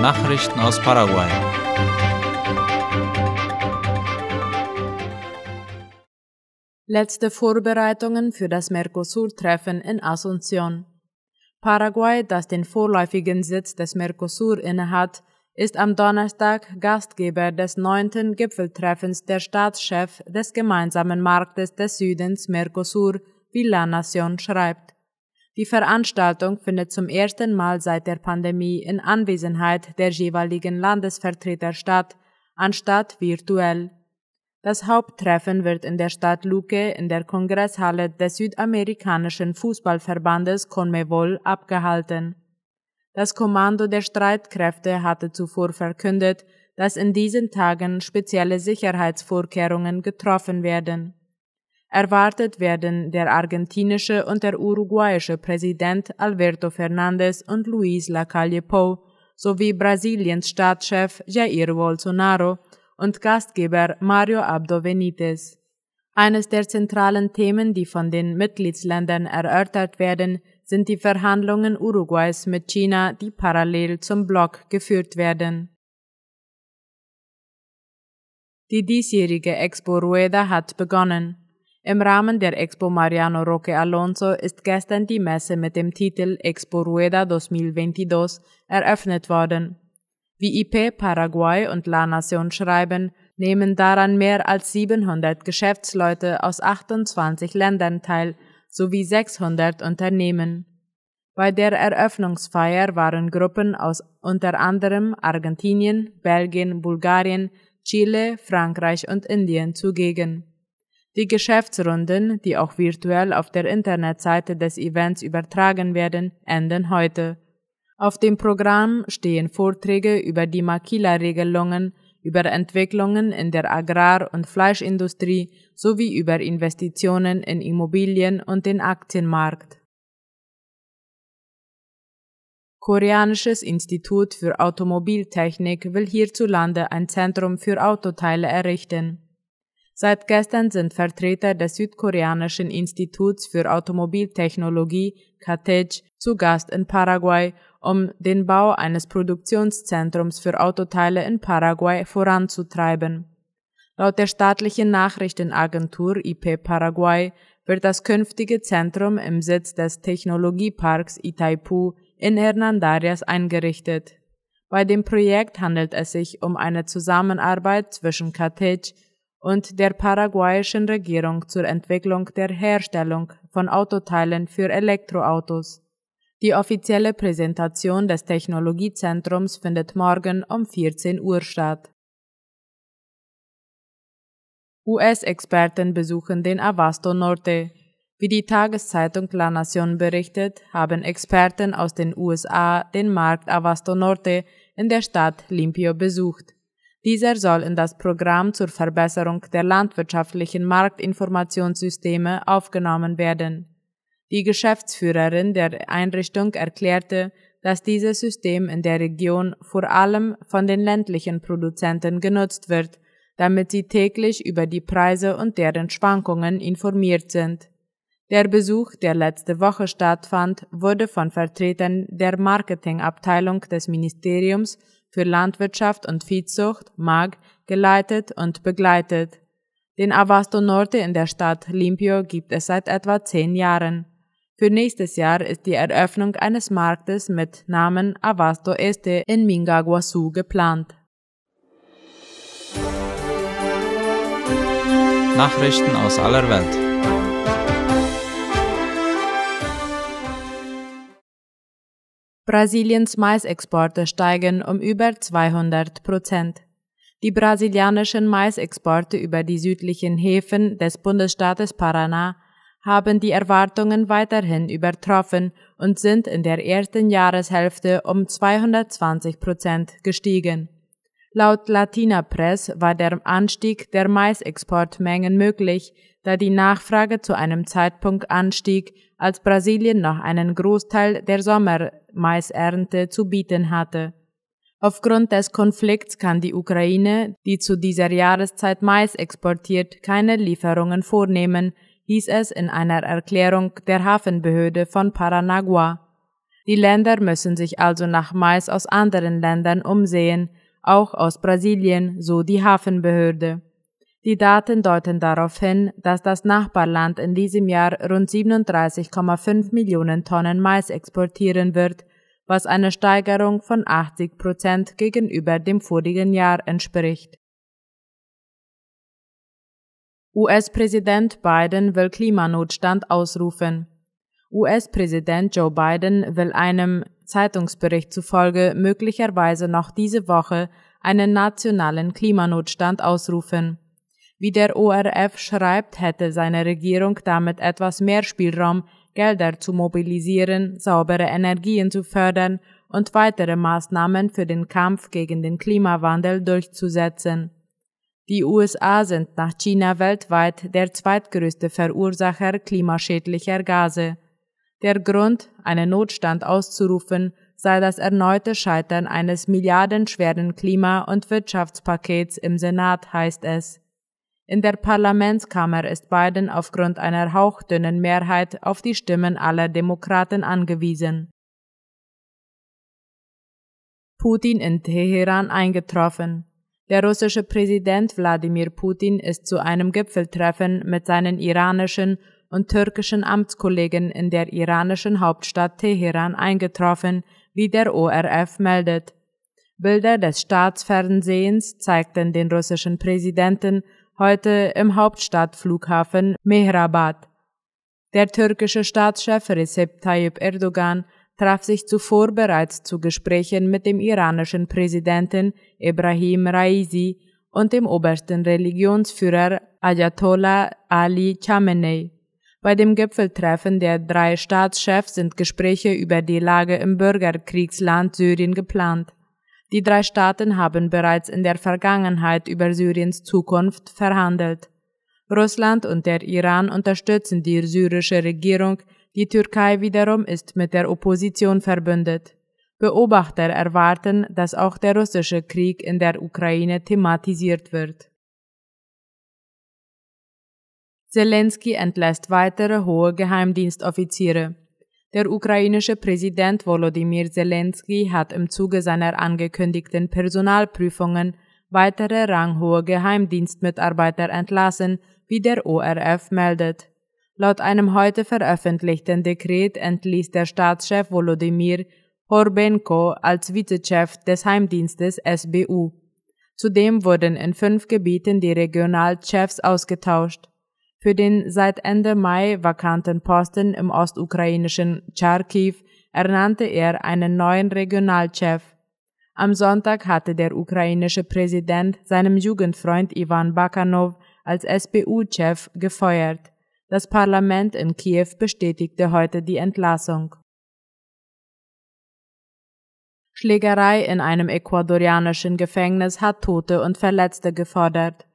Nachrichten aus Paraguay. Letzte Vorbereitungen für das Mercosur-Treffen in Asunción. Paraguay, das den vorläufigen Sitz des Mercosur innehat, ist am Donnerstag Gastgeber des neunten Gipfeltreffens der Staatschef des gemeinsamen Marktes des Südens Mercosur, wie La Nation schreibt. Die Veranstaltung findet zum ersten Mal seit der Pandemie in Anwesenheit der jeweiligen Landesvertreter statt, anstatt virtuell. Das Haupttreffen wird in der Stadt Luque in der Kongresshalle des südamerikanischen Fußballverbandes CONMEBOL abgehalten. Das Kommando der Streitkräfte hatte zuvor verkündet, dass in diesen Tagen spezielle Sicherheitsvorkehrungen getroffen werden. Erwartet werden der argentinische und der uruguayische Präsident Alberto Fernandez und Luis Lacalle Pou sowie Brasiliens Staatschef Jair Bolsonaro und Gastgeber Mario Abdo Benitez. Eines der zentralen Themen, die von den Mitgliedsländern erörtert werden, sind die Verhandlungen Uruguays mit China, die parallel zum Block geführt werden. Die diesjährige Expo Rueda hat begonnen. Im Rahmen der Expo Mariano Roque Alonso ist gestern die Messe mit dem Titel Expo Rueda 2022 eröffnet worden. Wie IP Paraguay und La Nation schreiben, nehmen daran mehr als 700 Geschäftsleute aus 28 Ländern teil, sowie 600 Unternehmen. Bei der Eröffnungsfeier waren Gruppen aus unter anderem Argentinien, Belgien, Bulgarien, Chile, Frankreich und Indien zugegen. Die Geschäftsrunden, die auch virtuell auf der Internetseite des Events übertragen werden, enden heute. Auf dem Programm stehen Vorträge über die Makila-Regelungen, über Entwicklungen in der Agrar- und Fleischindustrie sowie über Investitionen in Immobilien und den Aktienmarkt. Koreanisches Institut für Automobiltechnik will hierzulande ein Zentrum für Autoteile errichten. Seit gestern sind Vertreter des südkoreanischen Instituts für Automobiltechnologie KATEJ zu Gast in Paraguay um den Bau eines Produktionszentrums für Autoteile in Paraguay voranzutreiben. Laut der staatlichen Nachrichtenagentur IP Paraguay wird das künftige Zentrum im Sitz des Technologieparks Itaipu in Hernandarias eingerichtet. Bei dem Projekt handelt es sich um eine Zusammenarbeit zwischen CATEJ und der paraguayischen Regierung zur Entwicklung der Herstellung von Autoteilen für Elektroautos. Die offizielle Präsentation des Technologiezentrums findet morgen um 14 Uhr statt. US-Experten besuchen den Avasto Norte. Wie die Tageszeitung La Nación berichtet, haben Experten aus den USA den Markt Avasto Norte in der Stadt Limpio besucht. Dieser soll in das Programm zur Verbesserung der landwirtschaftlichen Marktinformationssysteme aufgenommen werden. Die Geschäftsführerin der Einrichtung erklärte, dass dieses System in der Region vor allem von den ländlichen Produzenten genutzt wird, damit sie täglich über die Preise und deren Schwankungen informiert sind. Der Besuch, der letzte Woche stattfand, wurde von Vertretern der Marketingabteilung des Ministeriums für Landwirtschaft und Viehzucht MAG geleitet und begleitet. Den Avasto Norte in der Stadt Limpio gibt es seit etwa zehn Jahren. Für nächstes Jahr ist die Eröffnung eines Marktes mit Namen Abasto Este in Mingaguasu geplant. Nachrichten aus aller Welt. Brasiliens Maisexporte steigen um über 200 Prozent. Die brasilianischen Maisexporte über die südlichen Häfen des Bundesstaates Paraná haben die Erwartungen weiterhin übertroffen und sind in der ersten Jahreshälfte um 220 Prozent gestiegen. Laut Latina Press war der Anstieg der Maisexportmengen möglich, da die Nachfrage zu einem Zeitpunkt anstieg, als Brasilien noch einen Großteil der Sommermaisernte zu bieten hatte. Aufgrund des Konflikts kann die Ukraine, die zu dieser Jahreszeit Mais exportiert, keine Lieferungen vornehmen, hieß es in einer Erklärung der Hafenbehörde von Paranagua. Die Länder müssen sich also nach Mais aus anderen Ländern umsehen, auch aus Brasilien, so die Hafenbehörde. Die Daten deuten darauf hin, dass das Nachbarland in diesem Jahr rund 37,5 Millionen Tonnen Mais exportieren wird, was eine Steigerung von 80 Prozent gegenüber dem vorigen Jahr entspricht. US-Präsident Biden will Klimanotstand ausrufen. US-Präsident Joe Biden will einem Zeitungsbericht zufolge möglicherweise noch diese Woche einen nationalen Klimanotstand ausrufen. Wie der ORF schreibt, hätte seine Regierung damit etwas mehr Spielraum, Gelder zu mobilisieren, saubere Energien zu fördern und weitere Maßnahmen für den Kampf gegen den Klimawandel durchzusetzen. Die USA sind nach China weltweit der zweitgrößte Verursacher klimaschädlicher Gase. Der Grund, einen Notstand auszurufen, sei das erneute Scheitern eines milliardenschweren Klima- und Wirtschaftspakets im Senat, heißt es. In der Parlamentskammer ist Biden aufgrund einer hauchdünnen Mehrheit auf die Stimmen aller Demokraten angewiesen. Putin in Teheran eingetroffen. Der russische Präsident Wladimir Putin ist zu einem Gipfeltreffen mit seinen iranischen und türkischen Amtskollegen in der iranischen Hauptstadt Teheran eingetroffen, wie der ORF meldet. Bilder des Staatsfernsehens zeigten den russischen Präsidenten heute im Hauptstadtflughafen Mehrabad. Der türkische Staatschef Recep Tayyip Erdogan traf sich zuvor bereits zu Gesprächen mit dem iranischen Präsidenten Ibrahim Raisi und dem obersten Religionsführer Ayatollah Ali Khamenei. Bei dem Gipfeltreffen der drei Staatschefs sind Gespräche über die Lage im Bürgerkriegsland Syrien geplant. Die drei Staaten haben bereits in der Vergangenheit über Syriens Zukunft verhandelt. Russland und der Iran unterstützen die syrische Regierung, die Türkei wiederum ist mit der Opposition verbündet. Beobachter erwarten, dass auch der russische Krieg in der Ukraine thematisiert wird. Zelensky entlässt weitere hohe Geheimdienstoffiziere. Der ukrainische Präsident Volodymyr Zelensky hat im Zuge seiner angekündigten Personalprüfungen weitere ranghohe Geheimdienstmitarbeiter entlassen, wie der ORF meldet. Laut einem heute veröffentlichten Dekret entließ der Staatschef Volodymyr Horbenko als Vizechef des Heimdienstes SBU. Zudem wurden in fünf Gebieten die Regionalchefs ausgetauscht. Für den seit Ende Mai vakanten Posten im ostukrainischen Charkiw ernannte er einen neuen Regionalchef. Am Sonntag hatte der ukrainische Präsident seinem Jugendfreund Ivan Bakanov als SPU-Chef gefeuert. Das Parlament in Kiew bestätigte heute die Entlassung. Schlägerei in einem ecuadorianischen Gefängnis hat Tote und Verletzte gefordert.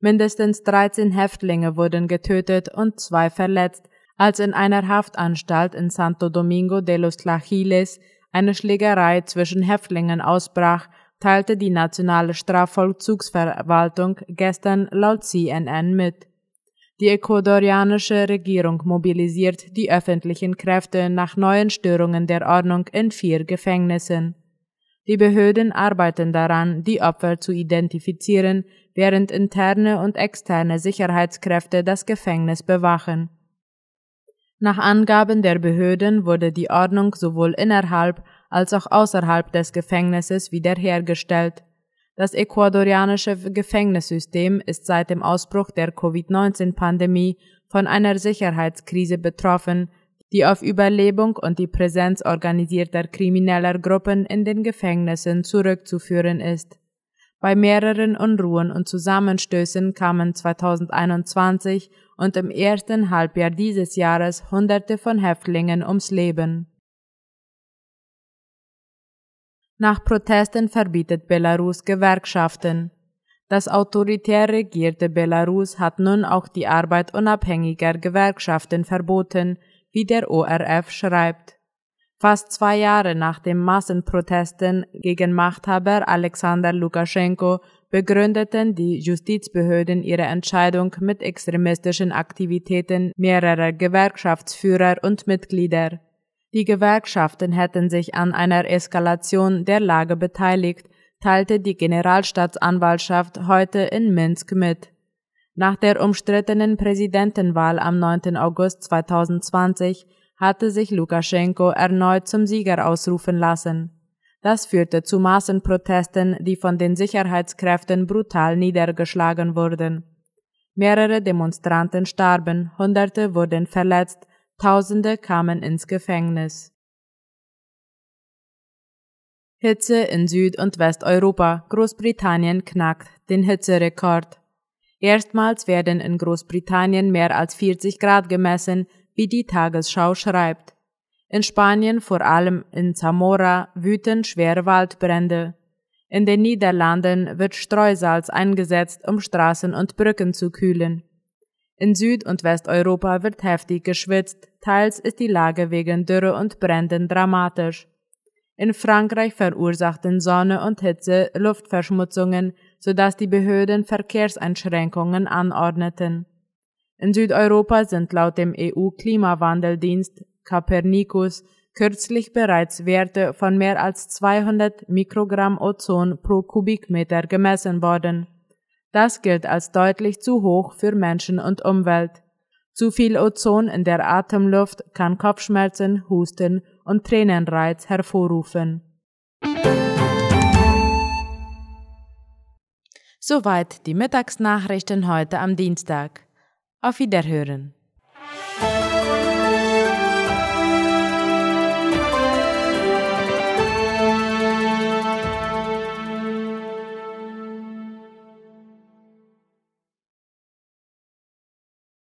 Mindestens 13 Häftlinge wurden getötet und zwei verletzt, als in einer Haftanstalt in Santo Domingo de los Tlachiles eine Schlägerei zwischen Häftlingen ausbrach, teilte die nationale Strafvollzugsverwaltung gestern laut CNN mit. Die ecuadorianische Regierung mobilisiert die öffentlichen Kräfte nach neuen Störungen der Ordnung in vier Gefängnissen. Die Behörden arbeiten daran, die Opfer zu identifizieren, während interne und externe Sicherheitskräfte das Gefängnis bewachen. Nach Angaben der Behörden wurde die Ordnung sowohl innerhalb als auch außerhalb des Gefängnisses wiederhergestellt. Das ecuadorianische Gefängnissystem ist seit dem Ausbruch der Covid-19-Pandemie von einer Sicherheitskrise betroffen, die auf Überlebung und die Präsenz organisierter krimineller Gruppen in den Gefängnissen zurückzuführen ist. Bei mehreren Unruhen und Zusammenstößen kamen 2021 und im ersten Halbjahr dieses Jahres Hunderte von Häftlingen ums Leben. Nach Protesten verbietet Belarus Gewerkschaften. Das autoritär regierte Belarus hat nun auch die Arbeit unabhängiger Gewerkschaften verboten, wie der ORF schreibt. Fast zwei Jahre nach den Massenprotesten gegen Machthaber Alexander Lukaschenko begründeten die Justizbehörden ihre Entscheidung mit extremistischen Aktivitäten mehrerer Gewerkschaftsführer und Mitglieder. Die Gewerkschaften hätten sich an einer Eskalation der Lage beteiligt, teilte die Generalstaatsanwaltschaft heute in Minsk mit. Nach der umstrittenen Präsidentenwahl am 9. August 2020 hatte sich Lukaschenko erneut zum Sieger ausrufen lassen. Das führte zu Massenprotesten, die von den Sicherheitskräften brutal niedergeschlagen wurden. Mehrere Demonstranten starben, Hunderte wurden verletzt, Tausende kamen ins Gefängnis. Hitze in Süd- und Westeuropa. Großbritannien knackt den Hitzerekord. Erstmals werden in Großbritannien mehr als 40 Grad gemessen, wie die Tagesschau schreibt. In Spanien, vor allem in Zamora, wüten schwere Waldbrände. In den Niederlanden wird Streusalz eingesetzt, um Straßen und Brücken zu kühlen. In Süd- und Westeuropa wird heftig geschwitzt, teils ist die Lage wegen Dürre und Bränden dramatisch. In Frankreich verursachten Sonne und Hitze Luftverschmutzungen, sodass die Behörden Verkehrseinschränkungen anordneten. In Südeuropa sind laut dem EU-Klimawandeldienst Copernicus kürzlich bereits Werte von mehr als 200 Mikrogramm Ozon pro Kubikmeter gemessen worden. Das gilt als deutlich zu hoch für Menschen und Umwelt. Zu viel Ozon in der Atemluft kann Kopfschmerzen, Husten und Tränenreiz hervorrufen. Soweit die Mittagsnachrichten heute am Dienstag. Auf Wiederhören.